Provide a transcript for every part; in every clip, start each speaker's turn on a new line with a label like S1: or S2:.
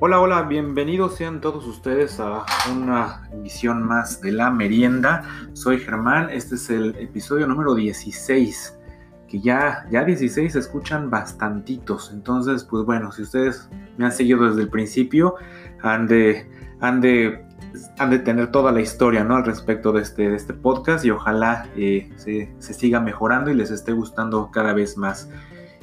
S1: Hola, hola, bienvenidos sean todos ustedes a una emisión más de la merienda. Soy Germán, este es el episodio número 16, que ya, ya 16 se escuchan bastantitos. Entonces, pues bueno, si ustedes me han seguido desde el principio, han de, han de, han de tener toda la historia ¿no? al respecto de este, de este podcast y ojalá eh, se, se siga mejorando y les esté gustando cada vez más.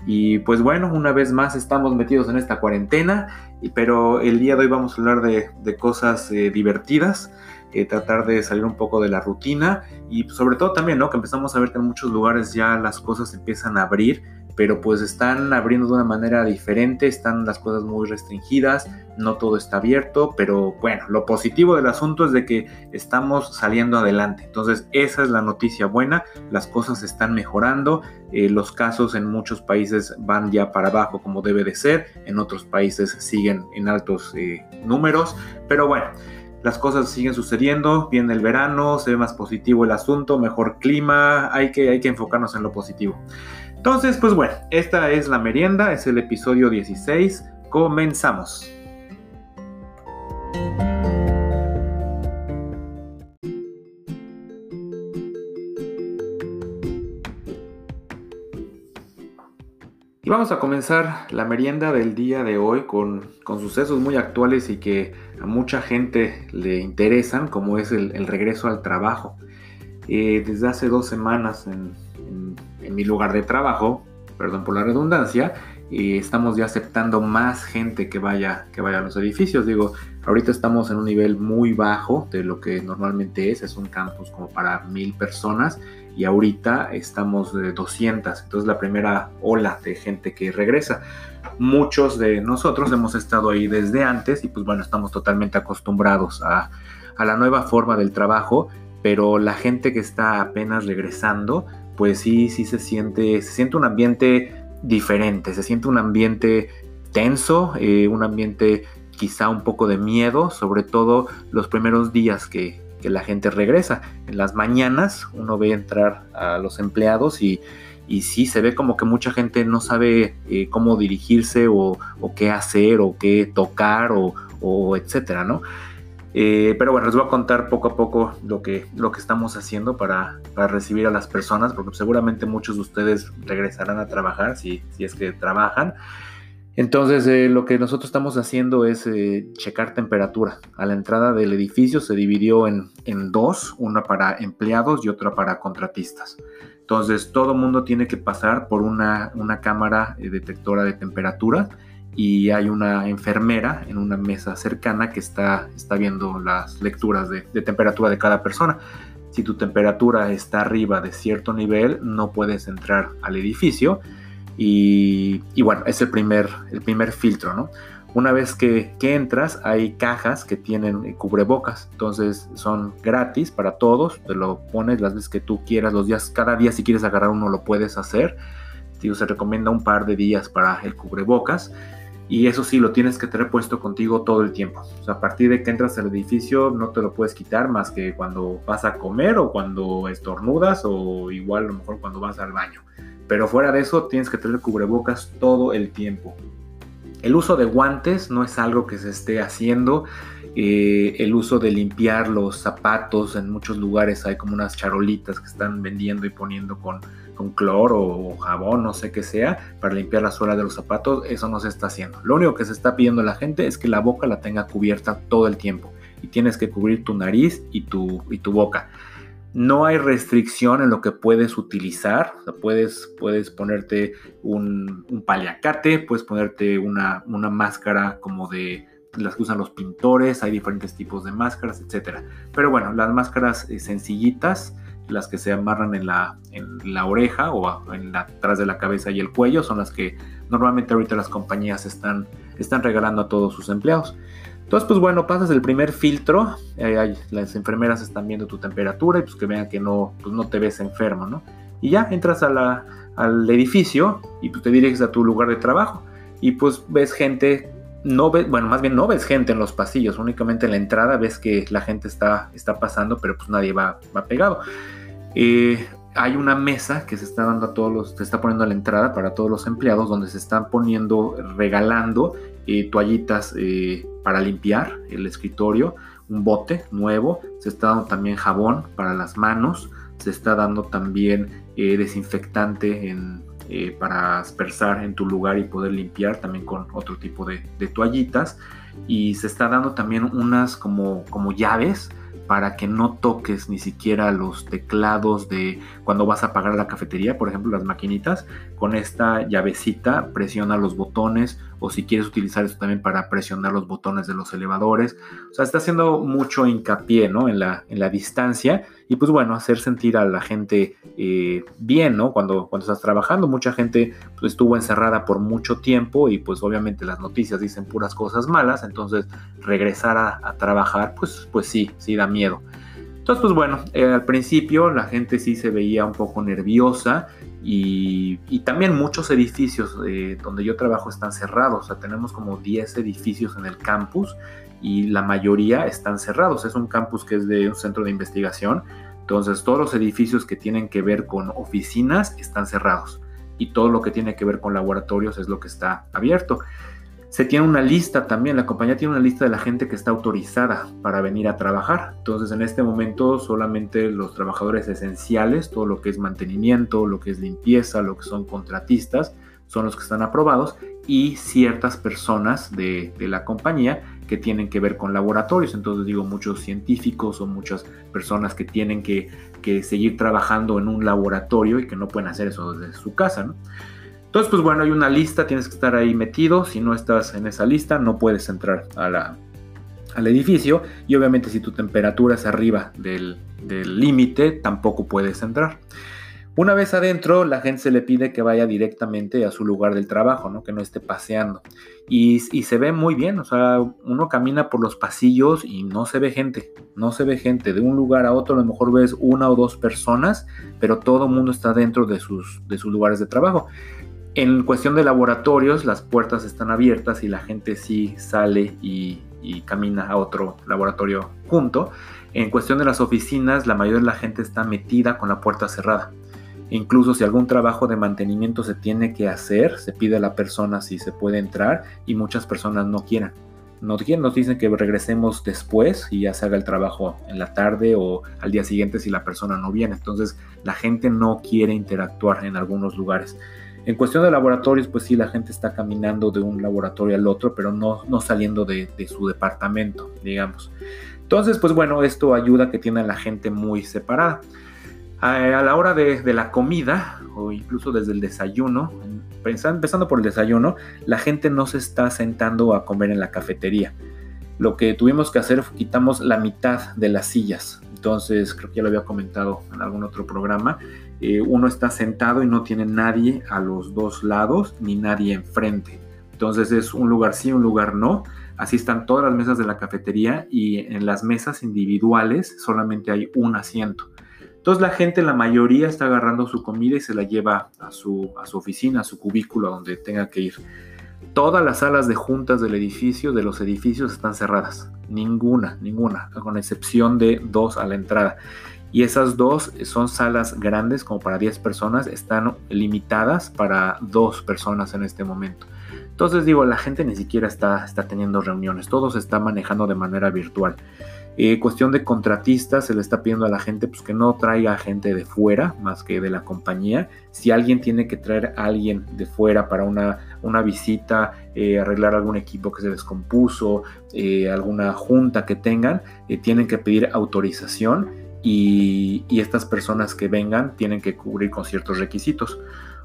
S1: Y pues bueno, una vez más estamos metidos en esta cuarentena, pero el día de hoy vamos a hablar de, cosas eh, divertidas, eh, tratar de salir un poco de la rutina y sobre todo también, ¿no? Que empezamos a ver que en muchos lugares ya las cosas empiezan a abrir pero pues están abriendo de una manera diferente, están las cosas muy restringidas, no todo está abierto, pero bueno, lo positivo del asunto es de que estamos saliendo adelante, entonces esa es la noticia buena, las cosas están mejorando, eh, los casos en muchos países van ya para abajo como debe de ser, en otros países siguen en altos eh, números, pero bueno las cosas siguen sucediendo, viene el verano, se ve más positivo el asunto, mejor clima, hay que, hay que enfocarnos en lo positivo. Entonces, pues bueno, esta es la merienda, es el episodio 16. Comenzamos. Y vamos a comenzar la merienda del día de hoy con, sucesos muy actuales y que a mucha gente le interesan, como es el, regreso al trabajo. Eh, desde hace dos semanas en mi lugar de trabajo, perdón por la redundancia, y estamos ya aceptando más gente que vaya, que vaya a los edificios. Digo, ahorita estamos en un nivel muy bajo de lo que normalmente es, es un campus como para mil personas y ahorita estamos de 200, entonces la primera ola de gente que regresa. Muchos de nosotros hemos estado ahí desde antes y pues bueno, estamos totalmente acostumbrados a, a la nueva forma del trabajo, pero la gente que está apenas regresando, pues sí, sí se siente, se siente un ambiente diferente, se siente un ambiente tenso, eh, un ambiente quizá un poco de miedo, sobre todo los primeros días que, la gente regresa. En las mañanas uno ve entrar a los empleados y, y sí se ve como que mucha gente no sabe eh, cómo dirigirse o, qué hacer o qué tocar o, o etcétera, ¿no? Eh, pero bueno, les voy a contar poco a poco lo que, lo que estamos haciendo para, recibir a las personas, porque seguramente muchos de ustedes regresarán a trabajar si, si es que trabajan. Entonces, eh, lo que nosotros estamos haciendo es eh, checar temperatura. A la entrada del edificio se dividió en, en dos, una para empleados y otra para contratistas. Entonces, todo mundo tiene que pasar por una, una cámara detectora de temperatura y hay una enfermera en una mesa cercana que está, está viendo las lecturas de, temperatura de cada persona. Si tu temperatura está arriba de cierto nivel, no puedes entrar al edificio. Y, bueno, es el primer, el primer filtro, ¿no? Una vez que, que, entras, hay cajas que tienen cubrebocas, entonces son gratis para todos, te lo pones las veces que tú quieras, los días, cada día si quieres agarrar uno lo puedes hacer. Se recomienda un par de días para el cubrebocas y eso sí, lo tienes que tener puesto contigo todo el tiempo. O sea, a partir de que entras al edificio no te lo puedes quitar más que cuando vas a comer o cuando estornudas o igual a lo mejor cuando vas al baño. Pero fuera de eso tienes que tener cubrebocas todo el tiempo. El uso de guantes no es algo que se esté haciendo. Eh, el uso de limpiar los zapatos en muchos lugares hay como unas charolitas que están vendiendo y poniendo con con cloro o jabón, no sé qué sea, para limpiar la suela de los zapatos, eso no se está haciendo. Lo único que se está pidiendo a la gente es que la boca la tenga cubierta todo el tiempo y tienes que cubrir tu nariz y tu, y tu boca. No hay restricción en lo que puedes utilizar. puedes, puedes ponerte un, un paliacate, puedes ponerte una, una máscara como de las que usan los pintores, hay diferentes tipos de máscaras, etc. Pero bueno, las máscaras eh, sencillitas las que se amarran en la, en la oreja o en la, atrás de la cabeza y el cuello son las que normalmente ahorita las compañías están, están regalando a todos sus empleados. Entonces, pues bueno, pasas el primer filtro, eh, las enfermeras están viendo tu temperatura y pues que vean que no, pues no te ves enfermo, ¿no? Y ya entras a al edificio y pues te diriges a tu lugar de trabajo y pues ves gente no ves, bueno, más bien no ves gente en los pasillos, únicamente en la entrada ves que la gente está, está pasando, pero pues nadie va, va pegado. Eh, hay una mesa que se está dando a todos los, se está poniendo a la entrada para todos los empleados, donde se están poniendo, regalando eh, toallitas eh, para limpiar el escritorio, un bote nuevo, se está dando también jabón para las manos, se está dando también eh, para aspersar en tu lugar y poder limpiar también con otro tipo de, de toallitas. Y se está dando también unas como, como llaves para que no toques ni siquiera los teclados de cuando vas a pagar la cafetería, por ejemplo, las maquinitas, con esta llavecita presiona los botones o si quieres utilizar esto también para presionar los botones de los elevadores. O sea, está haciendo mucho hincapié ¿no? en, la, en la distancia y pues bueno, hacer sentir a la gente eh, bien, ¿no? Cuando, cuando estás trabajando, mucha gente pues, estuvo encerrada por mucho tiempo y pues obviamente las noticias dicen puras cosas malas, entonces regresar a, a trabajar, pues, pues sí, sí da miedo. Entonces, pues bueno, eh, al principio la gente sí se veía un poco nerviosa y, también muchos edificios eh, donde yo trabajo están cerrados. O sea, tenemos como 10 edificios en el campus y la mayoría están cerrados. Es un campus que es de un centro de investigación. Entonces, todos los edificios que tienen que ver con oficinas están cerrados y todo lo que tiene que ver con laboratorios es lo que está abierto se tiene una lista también, la compañía tiene una lista de la gente que está autorizada para venir a trabajar. Entonces en este momento solamente los trabajadores esenciales, todo lo que es mantenimiento, lo que es limpieza, lo que son contratistas, son los que están aprobados y ciertas personas de, la compañía que tienen que ver con laboratorios. Entonces digo, muchos científicos o muchas personas que tienen que, que seguir trabajando en un laboratorio y que no pueden hacer eso desde su casa. ¿no? Entonces, pues bueno, hay una lista, tienes que estar ahí metido. Si no estás en esa lista, no puedes entrar al edificio. Y obviamente si tu temperatura es arriba del límite, tampoco puedes entrar. Una vez adentro, la gente se le pide que vaya directamente a su lugar del trabajo, ¿no? que no esté paseando. Y, se ve muy bien, o sea, uno camina por los pasillos y no se ve gente, no se ve gente. De un lugar a otro a lo mejor ves una o dos personas, pero todo el mundo está dentro de sus, de sus lugares de trabajo. En cuestión de laboratorios, las puertas están abiertas y la gente sí sale y, camina a otro laboratorio junto. En cuestión de las oficinas, la mayoría de la gente está metida con la puerta cerrada. Incluso si algún trabajo de mantenimiento se tiene que hacer, se pide a la persona si se puede entrar y muchas personas no quieren. No quieren, nos dicen que regresemos después y ya se haga el trabajo en la tarde o al día siguiente si la persona no viene. Entonces la gente no quiere interactuar en algunos lugares. En cuestión de laboratorios, pues sí, la gente está caminando de un laboratorio al otro, pero no, no saliendo de, su departamento, digamos. Entonces, pues bueno, esto ayuda a que tiene la gente muy separada. A, la hora de, la comida, o incluso desde el desayuno, empezando por el desayuno, la gente no se está sentando a comer en la cafetería. Lo que tuvimos que hacer fue quitamos la mitad de las sillas. Entonces, creo que ya lo había comentado en algún otro programa. Eh, uno está sentado y no tiene nadie a los dos lados ni nadie enfrente. Entonces es un lugar sí, un lugar no. Así están todas las mesas de la cafetería y en las mesas individuales solamente hay un asiento. Entonces la gente, la mayoría está agarrando su comida y se la lleva a su, a su oficina, a su cubículo, a donde tenga que ir. Todas las salas de juntas del edificio, de los edificios, están cerradas. Ninguna, ninguna, con excepción de dos a la entrada y esas dos son salas grandes como para 10 personas, están limitadas para dos personas en este momento. Entonces digo, la gente ni siquiera está, está teniendo reuniones, todo se está manejando de manera virtual. Eh, cuestión de contratistas, se le está pidiendo a la gente pues, que no traiga gente de fuera más que de la compañía. Si alguien tiene que traer a alguien de fuera para una, una visita, eh, arreglar algún equipo que se descompuso, eh, alguna junta que tengan, tienen que pedir autorización y, estas personas que vengan tienen que cubrir con ciertos requisitos.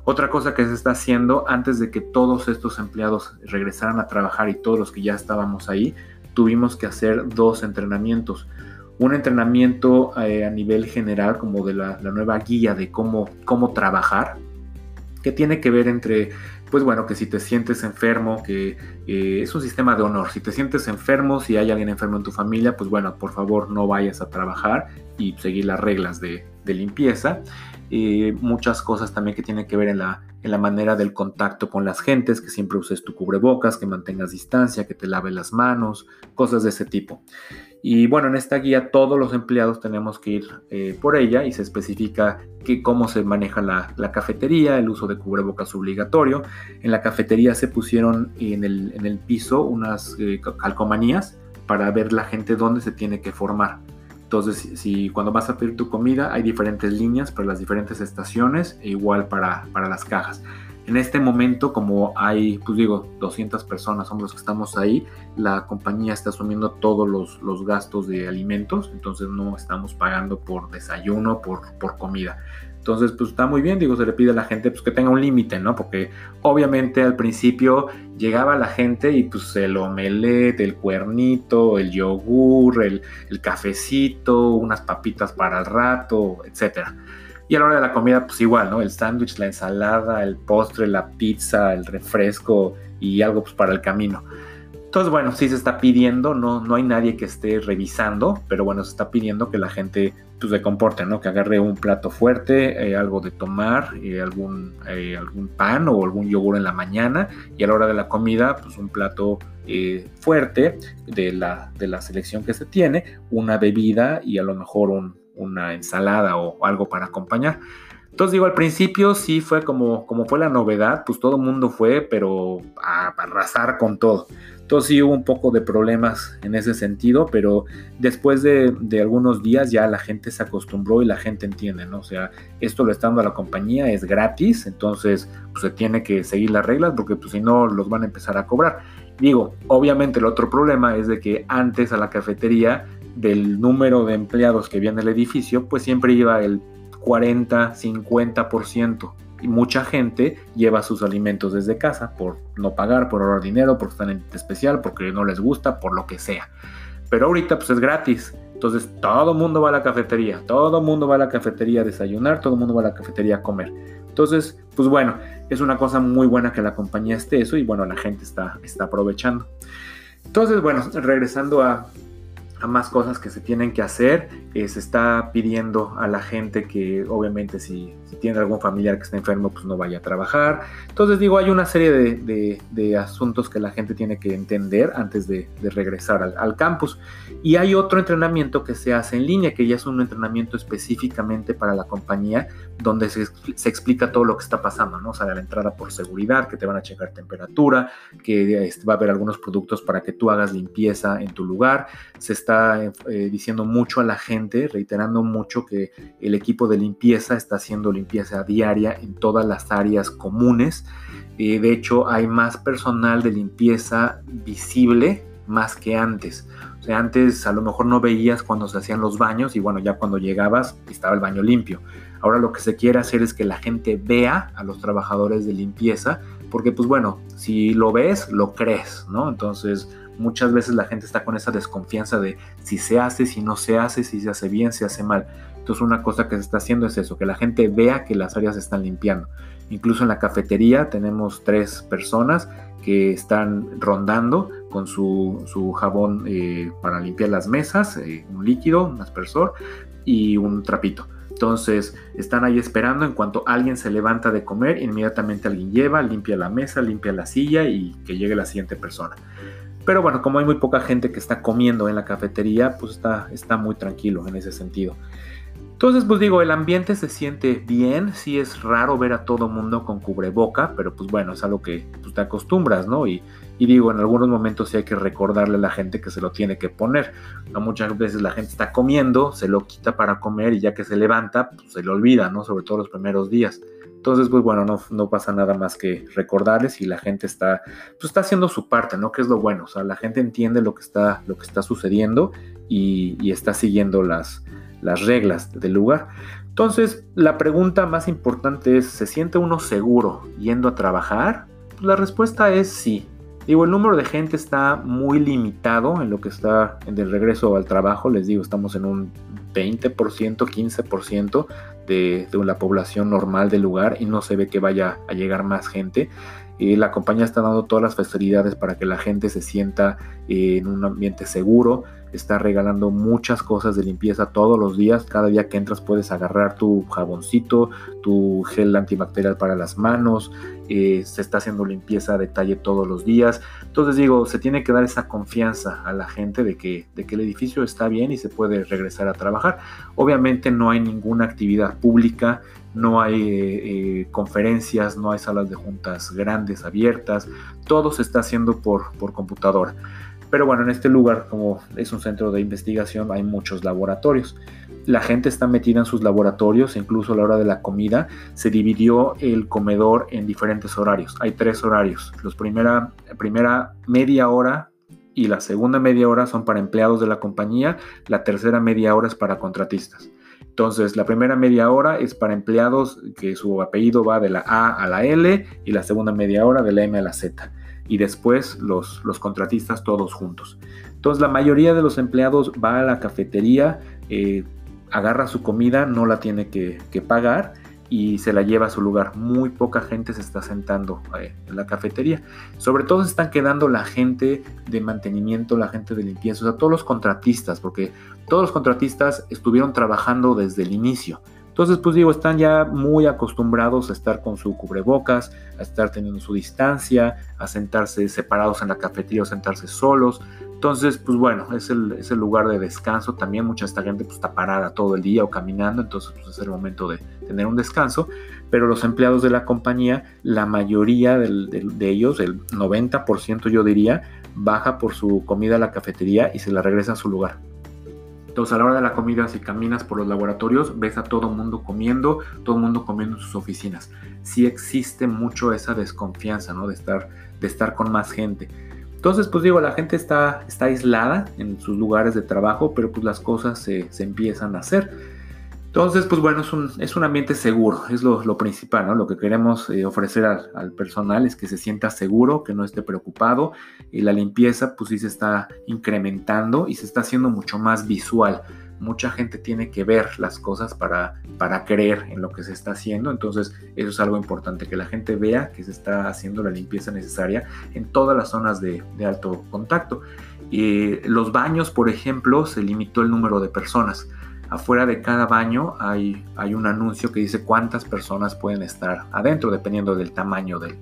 S1: Otra cosa que se está haciendo antes de que todos estos empleados regresaran a trabajar y todos los que ya estábamos ahí, tuvimos que hacer dos entrenamientos. Un entrenamiento eh, a nivel general como de la, nueva guía de cómo, cómo trabajar, que tiene que ver entre pues bueno, que si te sientes enfermo, que eh, es un sistema de honor. Si te sientes enfermo, si hay alguien enfermo en tu familia, pues bueno, por favor no vayas a trabajar y seguir las reglas de, limpieza. Eh, muchas cosas también que tienen que ver en la, en la manera del contacto con las gentes, que siempre uses tu cubrebocas, que mantengas distancia, que te laves las manos, cosas de ese tipo. Y bueno, en esta guía todos los empleados tenemos que ir eh, por ella y se especifica que, cómo se maneja la, cafetería, el uso de cubrebocas obligatorio. En la cafetería se pusieron en el, en el piso unas eh, calcomanías para ver la gente dónde se tiene que formar. Entonces, si, cuando vas a pedir tu comida hay diferentes líneas para las diferentes estaciones e igual para, para las cajas. En este momento, como hay, pues digo, 200 personas somos los que estamos ahí, la compañía está asumiendo todos los, los gastos de alimentos, entonces no estamos pagando por desayuno, por, por comida. Entonces, pues está muy bien, digo, se le pide a la gente pues, que tenga un límite, ¿no? Porque obviamente al principio llegaba la gente y pues el omelette, el cuernito, el yogur, el, cafecito, unas papitas para el rato, etcétera. Y a la hora de la comida, pues igual, ¿no? El sándwich, la ensalada, el postre, la pizza, el refresco y algo pues para el camino. Entonces, bueno, sí se está pidiendo, no, no hay nadie que esté revisando, pero bueno, se está pidiendo que la gente pues, se comporte, ¿no? Que agarre un plato fuerte, eh, algo de tomar, eh, algún, eh, algún pan o algún yogur en la mañana y a la hora de la comida, pues un plato fuerte de la, de la selección que se tiene, una bebida y a lo mejor un, una ensalada o algo para acompañar. Entonces digo, al principio sí fue como, como fue la novedad, pues todo el mundo fue, pero a, arrasar con todo. Entonces sí hubo un poco de problemas en ese sentido, pero después de, algunos días ya la gente se acostumbró y la gente entiende, ¿no? O sea, esto lo está dando a la compañía, es gratis, entonces pues se tiene que seguir las reglas porque pues si no los van a empezar a cobrar. Digo, obviamente el otro problema es de que antes a la cafetería del número de empleados que había en el edificio, pues siempre iba el 40, 50%. Y mucha gente lleva sus alimentos desde casa por no pagar, por ahorrar dinero, porque están en especial, porque no les gusta, por lo que sea. Pero ahorita pues es gratis. Entonces todo mundo va a la cafetería, todo mundo va a la cafetería a desayunar, todo mundo va a la cafetería a comer. Entonces, pues bueno, es una cosa muy buena que la compañía esté eso y bueno, la gente está, está aprovechando. Entonces, bueno, regresando a, a más cosas que se tienen que hacer. Eh, se está pidiendo a la gente que obviamente si, tiene algún familiar que está enfermo pues no vaya a trabajar. Entonces digo, hay una serie de, asuntos que la gente tiene que entender antes de, regresar al, campus. Y hay otro entrenamiento que se hace en línea, que ya es un entrenamiento específicamente para la compañía, donde se, explica todo lo que está pasando, ¿no? O sea, la entrada por seguridad, que te van a checar temperatura, que este, va a haber algunos productos para que tú hagas limpieza en tu lugar. Se está eh, diciendo mucho a la gente, reiterando mucho que el equipo de limpieza está haciendo limpieza diaria en todas las áreas comunes. Eh, de hecho, hay más personal de limpieza visible más que antes. O sea, antes a lo mejor no veías cuando se hacían los baños y bueno, ya cuando llegabas estaba el baño limpio. Ahora lo que se quiere hacer es que la gente vea a los trabajadores de limpieza, porque pues bueno, si lo ves, lo crees, ¿no? Entonces muchas veces la gente está con esa desconfianza de si se hace, si no se hace, si se hace bien, si se hace mal. Entonces una cosa que se está haciendo es eso, que la gente vea que las áreas se están limpiando. Incluso en la cafetería tenemos tres personas que están rondando con su, jabón eh, para limpiar las mesas, eh, un líquido, un aspersor y un trapito. Entonces están ahí esperando, en cuanto alguien se levanta de comer, inmediatamente alguien lleva, limpia la mesa, limpia la silla y que llegue la siguiente persona. Pero bueno, como hay muy poca gente que está comiendo en la cafetería, pues está, está muy tranquilo en ese sentido. Entonces, pues digo, el ambiente se siente bien, sí es raro ver a todo mundo con cubreboca, pero pues bueno, es algo que pues, te acostumbras, ¿no? Y, digo, en algunos momentos sí hay que recordarle a la gente que se lo tiene que poner. ¿no? Muchas veces la gente está comiendo, se lo quita para comer y ya que se levanta, pues se le olvida, ¿no? Sobre todo los primeros días. Entonces, pues bueno, no, no, pasa nada más que recordarles y la gente está, pues está haciendo su parte, ¿no? Que es lo bueno, o sea, la gente entiende lo que está, lo que está sucediendo y, está siguiendo las, las reglas del lugar. Entonces, la pregunta más importante es, ¿se siente uno seguro yendo a trabajar? Pues la respuesta es sí. Digo, el número de gente está muy limitado en lo que está en el regreso al trabajo. Les digo, estamos en un 20%, 15% de, la población normal del lugar y no se ve que vaya a llegar más gente. La compañía está dando todas las facilidades para que la gente se sienta eh, en un ambiente seguro. está regalando muchas cosas de limpieza todos los días. Cada día que entras puedes agarrar tu jaboncito, tu gel antibacterial para las manos, eh, se está haciendo limpieza a detalle todos los días. Entonces digo, se tiene que dar esa confianza a la gente de que, de que el edificio está bien y se puede regresar a trabajar. Obviamente no hay ninguna actividad pública, no hay eh, conferencias, no hay salas de juntas grandes, abiertas, todo se está haciendo por, por computadora. Pero bueno, en este lugar, como es un centro de investigación, hay muchos laboratorios. La gente está metida en sus laboratorios, incluso a la hora de la comida se dividió el comedor en diferentes horarios. Hay tres horarios. Los primera, primera media hora y la segunda media hora son para empleados de la compañía, la tercera media hora es para contratistas. Entonces, la primera media hora es para empleados que su apellido va de la A a la L y la segunda media hora de la M a la Z. Y después los, los contratistas todos juntos. Entonces, la mayoría de los empleados va a la cafetería, eh, agarra su comida, no la tiene que, que pagar y se la lleva a su lugar. Muy poca gente se está sentando eh, en la cafetería. Sobre todo se están quedando la gente de mantenimiento, la gente de limpieza, o sea, todos los contratistas, porque todos los contratistas estuvieron trabajando desde el inicio. Entonces, pues digo, están ya muy acostumbrados a estar con su cubrebocas, a estar teniendo su distancia, a sentarse separados en la cafetería o sentarse solos. Entonces, pues bueno, es el, lugar de descanso. También mucha esta gente pues, está parada todo el día o caminando, entonces pues, es el momento de tener un descanso. Pero los empleados de la compañía, la mayoría de ellos, el 90% yo diría, baja por su comida a la cafetería y se la regresa a su lugar. Entonces a la hora de la comida, si caminas por los laboratorios, ves a todo mundo comiendo, todo mundo comiendo en sus oficinas. Sí existe mucho esa desconfianza, ¿no? De estar, de estar con más gente. Entonces, pues digo, la gente está, está aislada en sus lugares de trabajo, pero pues las cosas se, empiezan a hacer. Entonces, pues bueno, es un, es un ambiente seguro, es lo, principal, ¿no? Lo que queremos eh, ofrecer al, al, personal es que se sienta seguro, que no esté preocupado y la limpieza pues sí se está incrementando y se está haciendo mucho más visual mucha gente tiene que ver las cosas para, para creer en lo que se está haciendo. Entonces, eso es algo importante, que la gente vea que se está haciendo la limpieza necesaria en todas las zonas de, alto contacto. y los baños, por ejemplo, se limitó el número de personas. Afuera de cada baño hay, hay un anuncio que dice cuántas personas pueden estar adentro, dependiendo del tamaño del,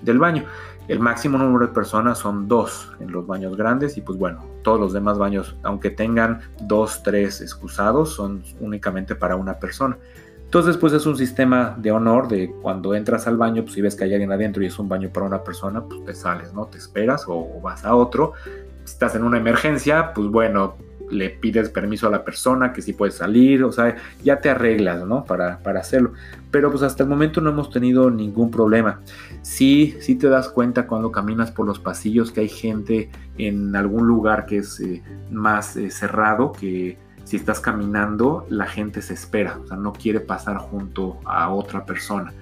S1: del baño. El máximo número de personas son dos en los baños grandes y pues bueno, todos los demás baños, aunque tengan dos, tres excusados, son únicamente para una persona. Entonces pues es un sistema de honor de cuando entras al baño, pues si ves que hay alguien adentro y es un baño para una persona, pues te sales, ¿no? Te esperas o, o vas a otro. Si estás en una emergencia, pues bueno, le pides permiso a la persona que sí puede salir, o sea, ya te arreglas, ¿no? Para, para hacerlo. Pero pues hasta el momento no hemos tenido ningún problema. Sí, sí te das cuenta cuando caminas por los pasillos que hay gente en algún lugar que es eh, más eh, cerrado, que si estás caminando la gente se espera, o sea, no quiere pasar junto a otra persona.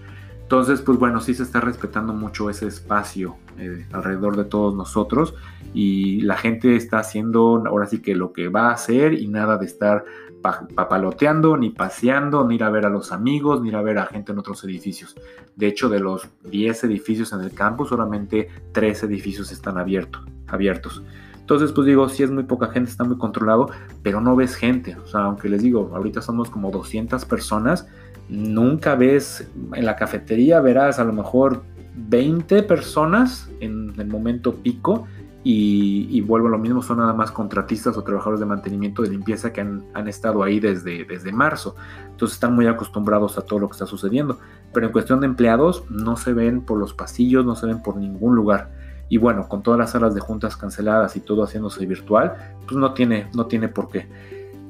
S1: Entonces, pues bueno, sí se está respetando mucho ese espacio eh, alrededor de todos nosotros y la gente está haciendo ahora sí que lo que va a hacer y nada de estar papaloteando, ni paseando, ni ir a ver a los amigos, ni ir a ver a gente en otros edificios. De hecho, de los 10 edificios en el campus, solamente 3 edificios están abiertos. abiertos. Entonces, pues digo, si es muy poca gente, está muy controlado, pero no ves gente. O sea, aunque les digo, ahorita somos como 200 personas nunca ves en la cafetería, verás a lo mejor 20 personas en el momento pico y, vuelvo a lo mismo, son nada más contratistas o trabajadores de mantenimiento de limpieza que han, estado ahí desde, desde marzo. Entonces están muy acostumbrados a todo lo que está sucediendo. Pero en cuestión de empleados, no se ven por los pasillos, no se ven por ningún lugar. Y bueno, con todas las salas de juntas canceladas y todo haciéndose virtual, pues no tiene, no tiene por qué.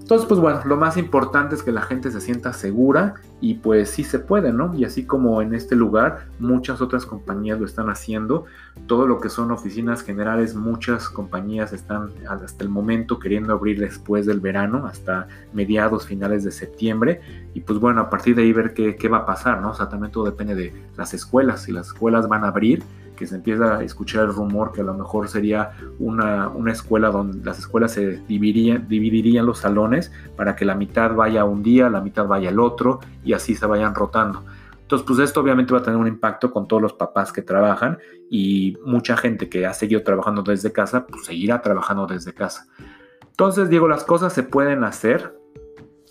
S1: Entonces, pues bueno, lo más importante es que la gente se sienta segura y pues sí se puede, ¿no? Y así como en este lugar, muchas otras compañías lo están haciendo. Todo lo que son oficinas generales, muchas compañías están hasta el momento queriendo abrir después del verano, hasta mediados, finales de septiembre. Y pues bueno, a partir de ahí ver qué, qué va a pasar, ¿no? O sea, también todo depende de las escuelas. Si las escuelas van a abrir, que se empieza a escuchar el rumor que a lo mejor sería una, escuela donde las escuelas se dividirían, dividirían los salones para que la mitad vaya un día, la mitad vaya el otro y así se vayan rotando. Entonces, pues esto obviamente va a tener un impacto con todos los papás que trabajan y mucha gente que ha seguido trabajando desde casa, pues seguirá trabajando desde casa. Entonces, digo, las cosas se pueden hacer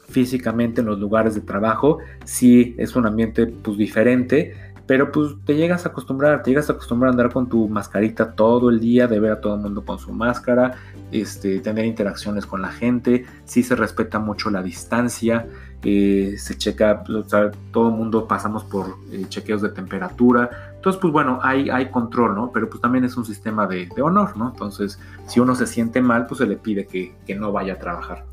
S1: físicamente en los lugares de trabajo, sí es un ambiente pues diferente, pero pues te llegas a acostumbrar, te llegas a acostumbrar a andar con tu mascarita todo el día, de ver a todo el mundo con su máscara, este, tener interacciones con la gente, sí se respeta mucho la distancia, eh, se checa, todo el mundo pasamos por eh, chequeos de temperatura, entonces pues bueno, hay, hay control, ¿no? Pero pues también es un sistema de, honor, ¿no? Entonces si uno se siente mal, pues se le pide que, que no vaya a trabajar.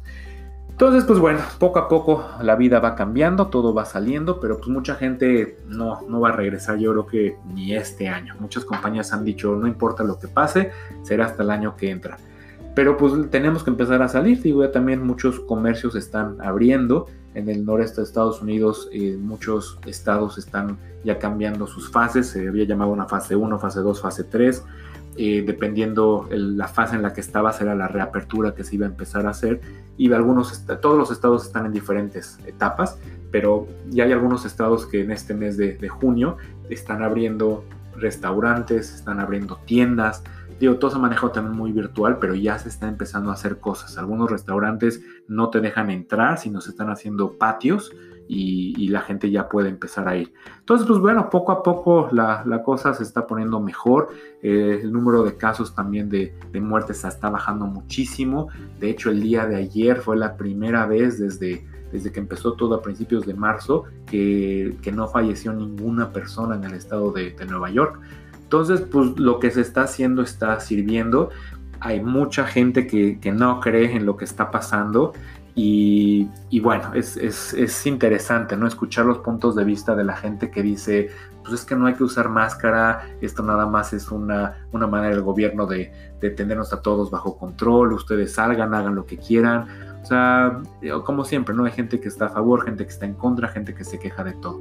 S1: Entonces, pues bueno, poco a poco la vida va cambiando, todo va saliendo, pero pues mucha gente no, no va a regresar, yo creo que ni este año. Muchas compañías han dicho, no importa lo que pase, será hasta el año que entra. Pero pues tenemos que empezar a salir, digo, ya también muchos comercios están abriendo. En el noreste de Estados Unidos eh, muchos estados están ya cambiando sus fases, se había llamado una fase 1, fase 2, fase 3 dependiendo la fase en la que estaba, será la reapertura que se iba a empezar a hacer. Y algunos, todos los estados están en diferentes etapas, pero ya hay algunos estados que en este mes de, junio están abriendo restaurantes, están abriendo tiendas. Digo, todo se maneja también muy virtual, pero ya se está empezando a hacer cosas. Algunos restaurantes no te dejan entrar, sino se están haciendo patios y, la gente ya puede empezar a ir. Entonces, pues bueno, poco a poco la, cosa se está poniendo mejor. Eh, el número de casos también de, muertes está bajando muchísimo. De hecho, el día de ayer fue la primera vez desde, desde que empezó todo a principios de marzo que, no falleció ninguna persona en el estado de, Nueva York. Entonces, pues lo que se está haciendo está sirviendo. Hay mucha gente que, que no cree en lo que está pasando y, bueno, es, interesante, ¿no? Escuchar los puntos de vista de la gente que dice, pues es que no hay que usar máscara, esto nada más es una, una manera del gobierno de, de tenernos a todos bajo control, ustedes salgan, hagan lo que quieran. O sea, como siempre, ¿no? Hay gente que está a favor, gente que está en contra, gente que se queja de todo.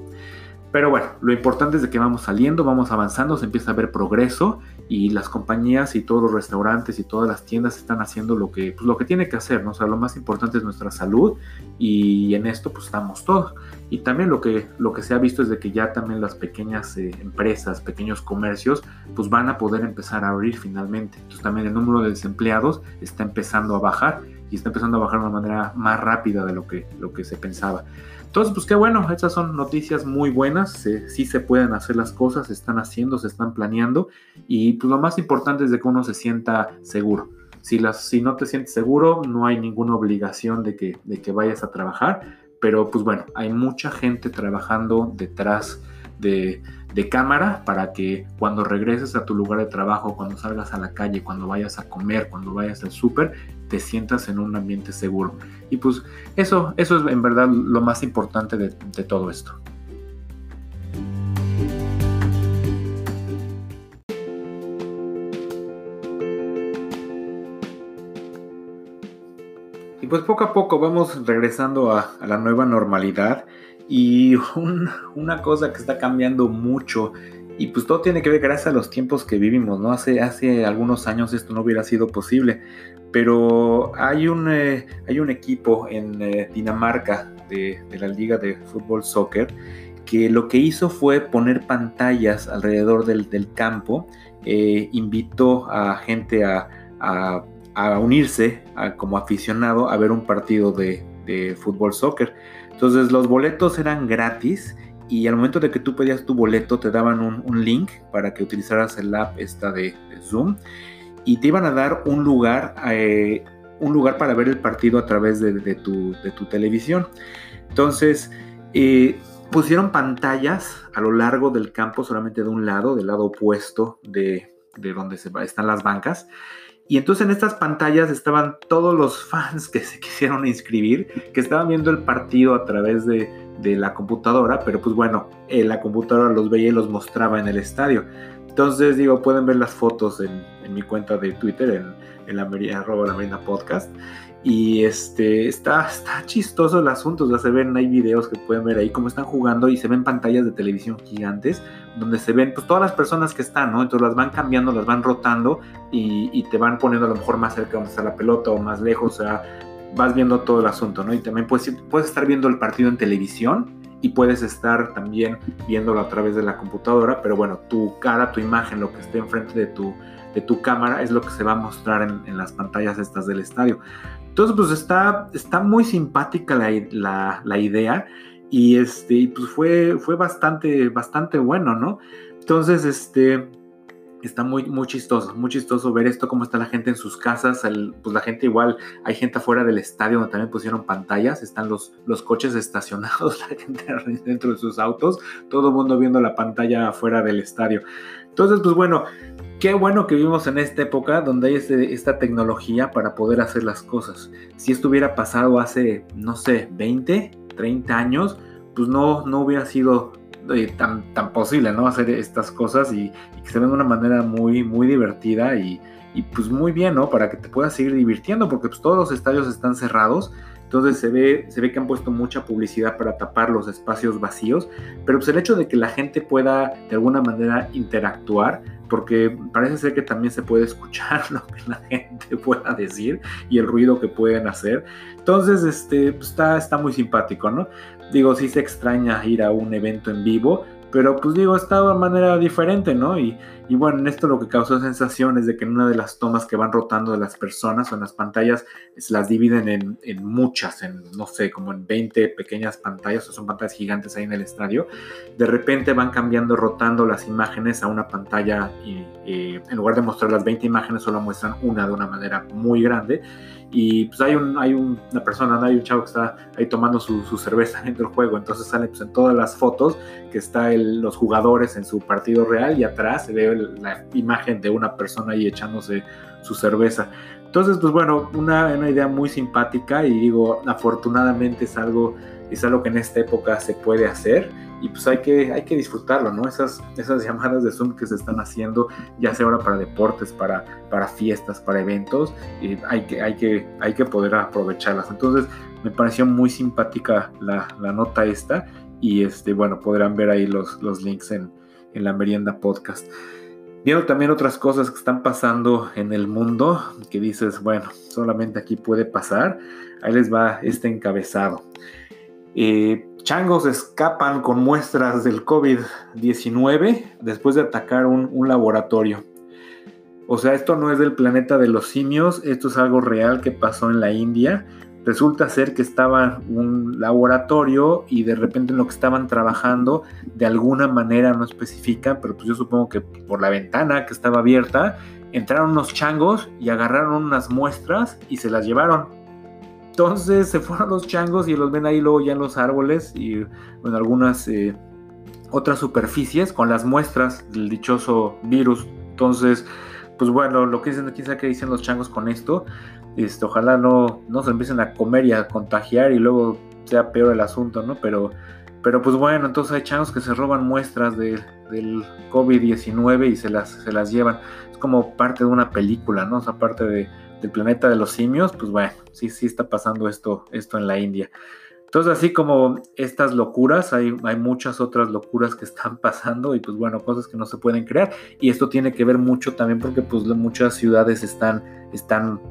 S1: Pero bueno, lo importante es de que vamos saliendo, vamos avanzando, se empieza a ver progreso y las compañías y todos los restaurantes y todas las tiendas están haciendo lo que, pues, lo que tiene que hacer, ¿no? O sea, lo más importante es nuestra salud y en esto pues estamos todos. Y también lo que, lo que se ha visto es de que ya también las pequeñas eh, empresas, pequeños comercios, pues van a poder empezar a abrir finalmente. Entonces también el número de desempleados está empezando a bajar y está empezando a bajar de una manera más rápida de lo que, lo que se pensaba. Entonces, pues qué bueno, estas son noticias muy buenas, sí se pueden hacer las cosas, se están haciendo, se están planeando y pues lo más importante es de que uno se sienta seguro. Si, las, si no te sientes seguro, no hay ninguna obligación de que, de que vayas a trabajar, pero pues bueno, hay mucha gente trabajando detrás de, cámara para que cuando regreses a tu lugar de trabajo, cuando salgas a la calle, cuando vayas a comer, cuando vayas al súper, te sientas en un ambiente seguro. Y pues eso, eso es en verdad lo más importante de, todo esto. Y pues poco a poco vamos regresando a la nueva normalidad y una cosa que está cambiando mucho y pues todo tiene que ver gracias a los tiempos que vivimos, ¿no? Hace, hace algunos años esto no hubiera sido posible, pero hay un, eh, hay un equipo en eh, Dinamarca de, la Liga de Fútbol Soccer que lo que hizo fue poner pantallas alrededor del, campo, eh, invitó a gente a, unirse como aficionado a ver un partido de, de fútbol soccer. Entonces los boletos eran gratis y al momento de que tú pedías tu boleto te daban un, link para que utilizaras el app esta de, Zoom y te iban a dar un lugar, eh, un lugar para ver el partido a través de, tu, televisión. Entonces eh, pusieron pantallas a lo largo del campo solamente de un lado, del lado opuesto de, de donde se, están las bancas. Y entonces en estas pantallas estaban todos los fans que se quisieron inscribir, que estaban viendo el partido a través de, la computadora, pero pues bueno, la computadora los veía y los mostraba en el estadio. Entonces digo, pueden ver las fotos en, mi cuenta de Twitter, en, la, arroba Marina Podcast. Y este, está, está chistoso el asunto, o sea, se ven, hay videos que pueden ver ahí cómo están jugando y se ven pantallas de televisión gigantes donde se ven pues todas las personas que están, ¿no? Entonces las van cambiando, las van rotando y, te van poniendo a lo mejor más cerca donde está la pelota o más lejos, o sea, vas viendo todo el asunto, ¿no? Y también puedes, puedes estar viendo el partido en televisión y puedes estar también viéndolo a través de la computadora, pero bueno, tu cara, tu imagen, lo que esté enfrente de tu, de tu cámara es lo que se va a mostrar en, en las pantallas estas del estadio. Entonces, pues está, está muy simpática la, la, idea y este, pues fue, fue bastante, bastante bueno, ¿no? Entonces, este, está muy, muy chistoso, muy chistoso ver esto, cómo está la gente en sus casas, pues la gente igual, hay gente afuera del estadio donde también pusieron pantallas, están los, los coches estacionados, la gente dentro de sus autos, todo el mundo viendo la pantalla afuera del estadio. Entonces, pues bueno, qué bueno que vivimos en esta época donde hay este, esta tecnología para poder hacer las cosas. Si esto hubiera pasado hace, no sé, 20, 30 años, pues no, no hubiera sido eh, tan, tan posible, ¿no? Hacer estas cosas y, que se ven de una manera muy, muy divertida y, pues muy bien, ¿no? Para que te puedas seguir divirtiendo, porque pues todos los estadios están cerrados. Entonces se ve, se ve que han puesto mucha publicidad para tapar los espacios vacíos, pero pues el hecho de que la gente pueda de alguna manera interactuar, porque parece ser que también se puede escuchar lo que la gente pueda decir y el ruido que pueden hacer. Entonces, este, pues está, está muy simpático, ¿no? Digo, sí se extraña ir a un evento en vivo, pero pues digo, está de manera diferente, ¿no? Y, y bueno, en esto lo que causó sensación es de que en una de las tomas que van rotando de las personas o en las pantallas, se las dividen en, muchas, en no sé, como en 20 pequeñas pantallas, o son pantallas gigantes ahí en el estadio. De repente van cambiando, rotando las imágenes a una pantalla y, en lugar de mostrar las 20 imágenes, solo muestran una de una manera muy grande y pues hay, un, hay una persona, hay un chavo que está ahí tomando su, cerveza dentro del juego, entonces sale pues, en todas las fotos que está los jugadores en su partido real y atrás se ve la imagen de una persona ahí echándose su cerveza. Entonces, pues bueno, una, una idea muy simpática y digo, afortunadamente es algo, es algo que en esta época se puede hacer y pues hay que, hay que disfrutarlo, ¿no? Esas, esas llamadas de Zoom que se están haciendo, ya sea ahora para deportes, para, para fiestas, para eventos, y hay, que, hay, que, hay que poder aprovecharlas. Entonces me pareció muy simpática la, la nota esta y este, bueno, podrán ver ahí los, los links en, en la merienda podcast. Viendo también otras cosas que están pasando en el mundo, que dices, bueno, solamente aquí puede pasar, ahí les va este encabezado. Eh, changos escapan con muestras del COVID-19 después de atacar un, laboratorio. O sea, esto no es del planeta de los simios, esto es algo real que pasó en la India. Resulta ser que estaba un laboratorio y de repente en lo que estaban trabajando, de alguna manera no especifican, pero pues yo supongo que por la ventana que estaba abierta, entraron unos changos y agarraron unas muestras y se las llevaron. Entonces se fueron los changos y los ven ahí luego ya en los árboles y en algunas eh, otras superficies con las muestras del dichoso virus. Entonces, pues bueno, lo que dicen, quién sabe qué dicen los changos con esto. Este, ojalá no, no se empiecen a comer y a contagiar y luego sea peor el asunto, ¿no? Pero, pero pues bueno, entonces hay changos que se roban muestras del COVID-19 y se las, se las llevan. Es como parte de una película, ¿no? O sea, parte de del planeta de los simios, pues bueno, sí, sí está pasando esto, esto en la India. Entonces, así como estas locuras, hay, hay, muchas otras locuras que están pasando y pues bueno, cosas que no se pueden crear. Y esto tiene que ver mucho también porque pues muchas ciudades están, están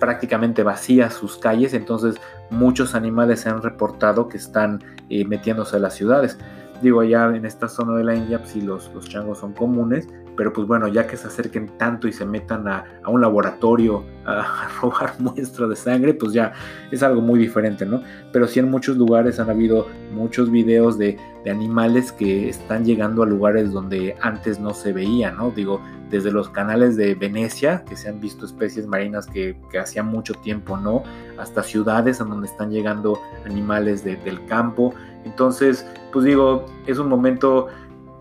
S1: prácticamente vacías sus calles, entonces muchos animales se han reportado que están eh, metiéndose a las ciudades. Digo, allá en esta zona de la India, pues sí, los, los changos son comunes, pero pues bueno, ya que se acerquen tanto y se metan a, un laboratorio a, robar muestras de sangre, pues ya es algo muy diferente, ¿no? Pero sí en muchos lugares han habido muchos videos de, animales que están llegando a lugares donde antes no se veía, ¿no? Digo, desde los canales de Venecia, que se han visto especies marinas que, que hacía mucho tiempo, ¿no? Hasta ciudades en donde están llegando animales del campo. Entonces, pues digo, es un momento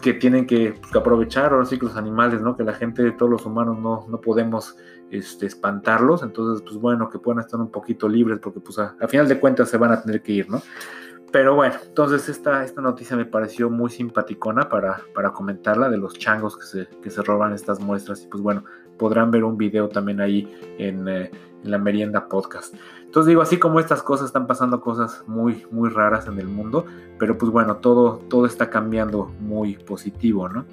S1: que tienen que, pues, aprovechar ahora sí que los animales, ¿no? Que la gente, todos los humanos no, no podemos este, espantarlos, entonces pues bueno, que puedan estar un poquito libres porque pues a, final de cuentas se van a tener que ir, ¿no? Pero bueno, entonces esta, esta noticia me pareció muy simpaticona para, para comentarla de los changos que se, que se roban estas muestras y pues bueno, podrán ver un video también ahí en, eh, en la merienda podcast. Entonces digo, así como estas cosas están pasando cosas muy, muy raras en el mundo, pero pues bueno, todo, todo está cambiando muy positivo, ¿no?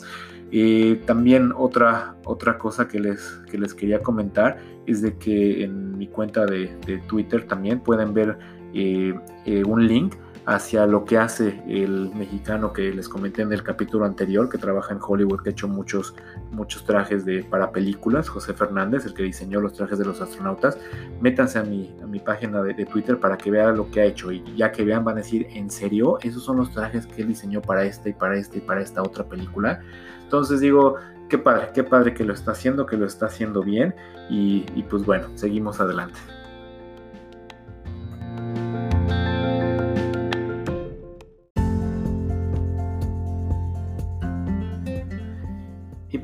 S1: Eh, también otra, otra cosa que les, que les quería comentar es de que en mi cuenta de, Twitter también pueden ver eh, eh, un link hacia lo que hace el mexicano que les comenté en el capítulo anterior, que trabaja en Hollywood, que ha hecho muchos, muchos trajes de, para películas, José Fernández, el que diseñó los trajes de los astronautas, métanse a mi, a mi página de, Twitter para que vean lo que ha hecho y ya que vean van a decir, ¿en serio? Esos son los trajes que él diseñó para esta y para esta y para esta otra película. Entonces digo, qué padre, qué padre que lo está haciendo, que lo está haciendo bien y, y pues bueno, seguimos adelante.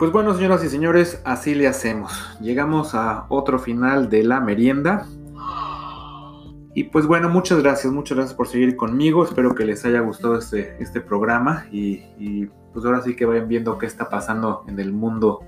S1: Pues bueno, señoras y señores, así le hacemos. Llegamos a otro final de la merienda. Y pues bueno, muchas gracias, muchas gracias por seguir conmigo. Espero que les haya gustado este, este programa y, pues ahora sí que vayan viendo qué está pasando en el mundo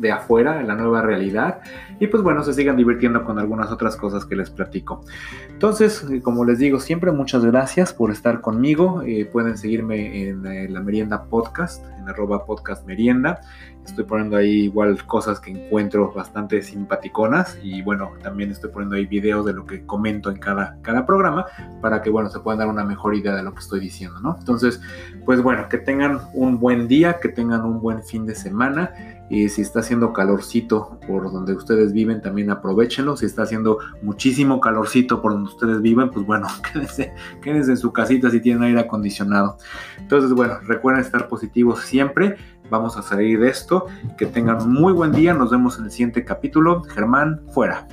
S1: de afuera, en la nueva realidad. Y pues bueno, se sigan divirtiendo con algunas otras cosas que les platico. Entonces, eh, como les digo, siempre muchas gracias por estar conmigo. Eh, pueden seguirme en eh, la Merienda Podcast, en arroba podcast merienda. Estoy poniendo ahí igual cosas que encuentro bastante simpaticonas y bueno, también estoy poniendo ahí videos de lo que comento en cada, cada programa para que bueno, se puedan dar una mejor idea de lo que estoy diciendo, ¿no? Entonces, pues bueno, que tengan un buen día, que tengan un buen fin de semana y si está haciendo calorcito por donde ustedes viven, también aprovechenlo. Si está haciendo muchísimo calorcito por donde ustedes viven, pues bueno, quédense, quédense en su casita si tienen aire acondicionado. Entonces, bueno, recuerden estar positivos siempre. Vamos a salir de esto. Que tengan muy buen día. Nos vemos en el siguiente capítulo. Germán, fuera.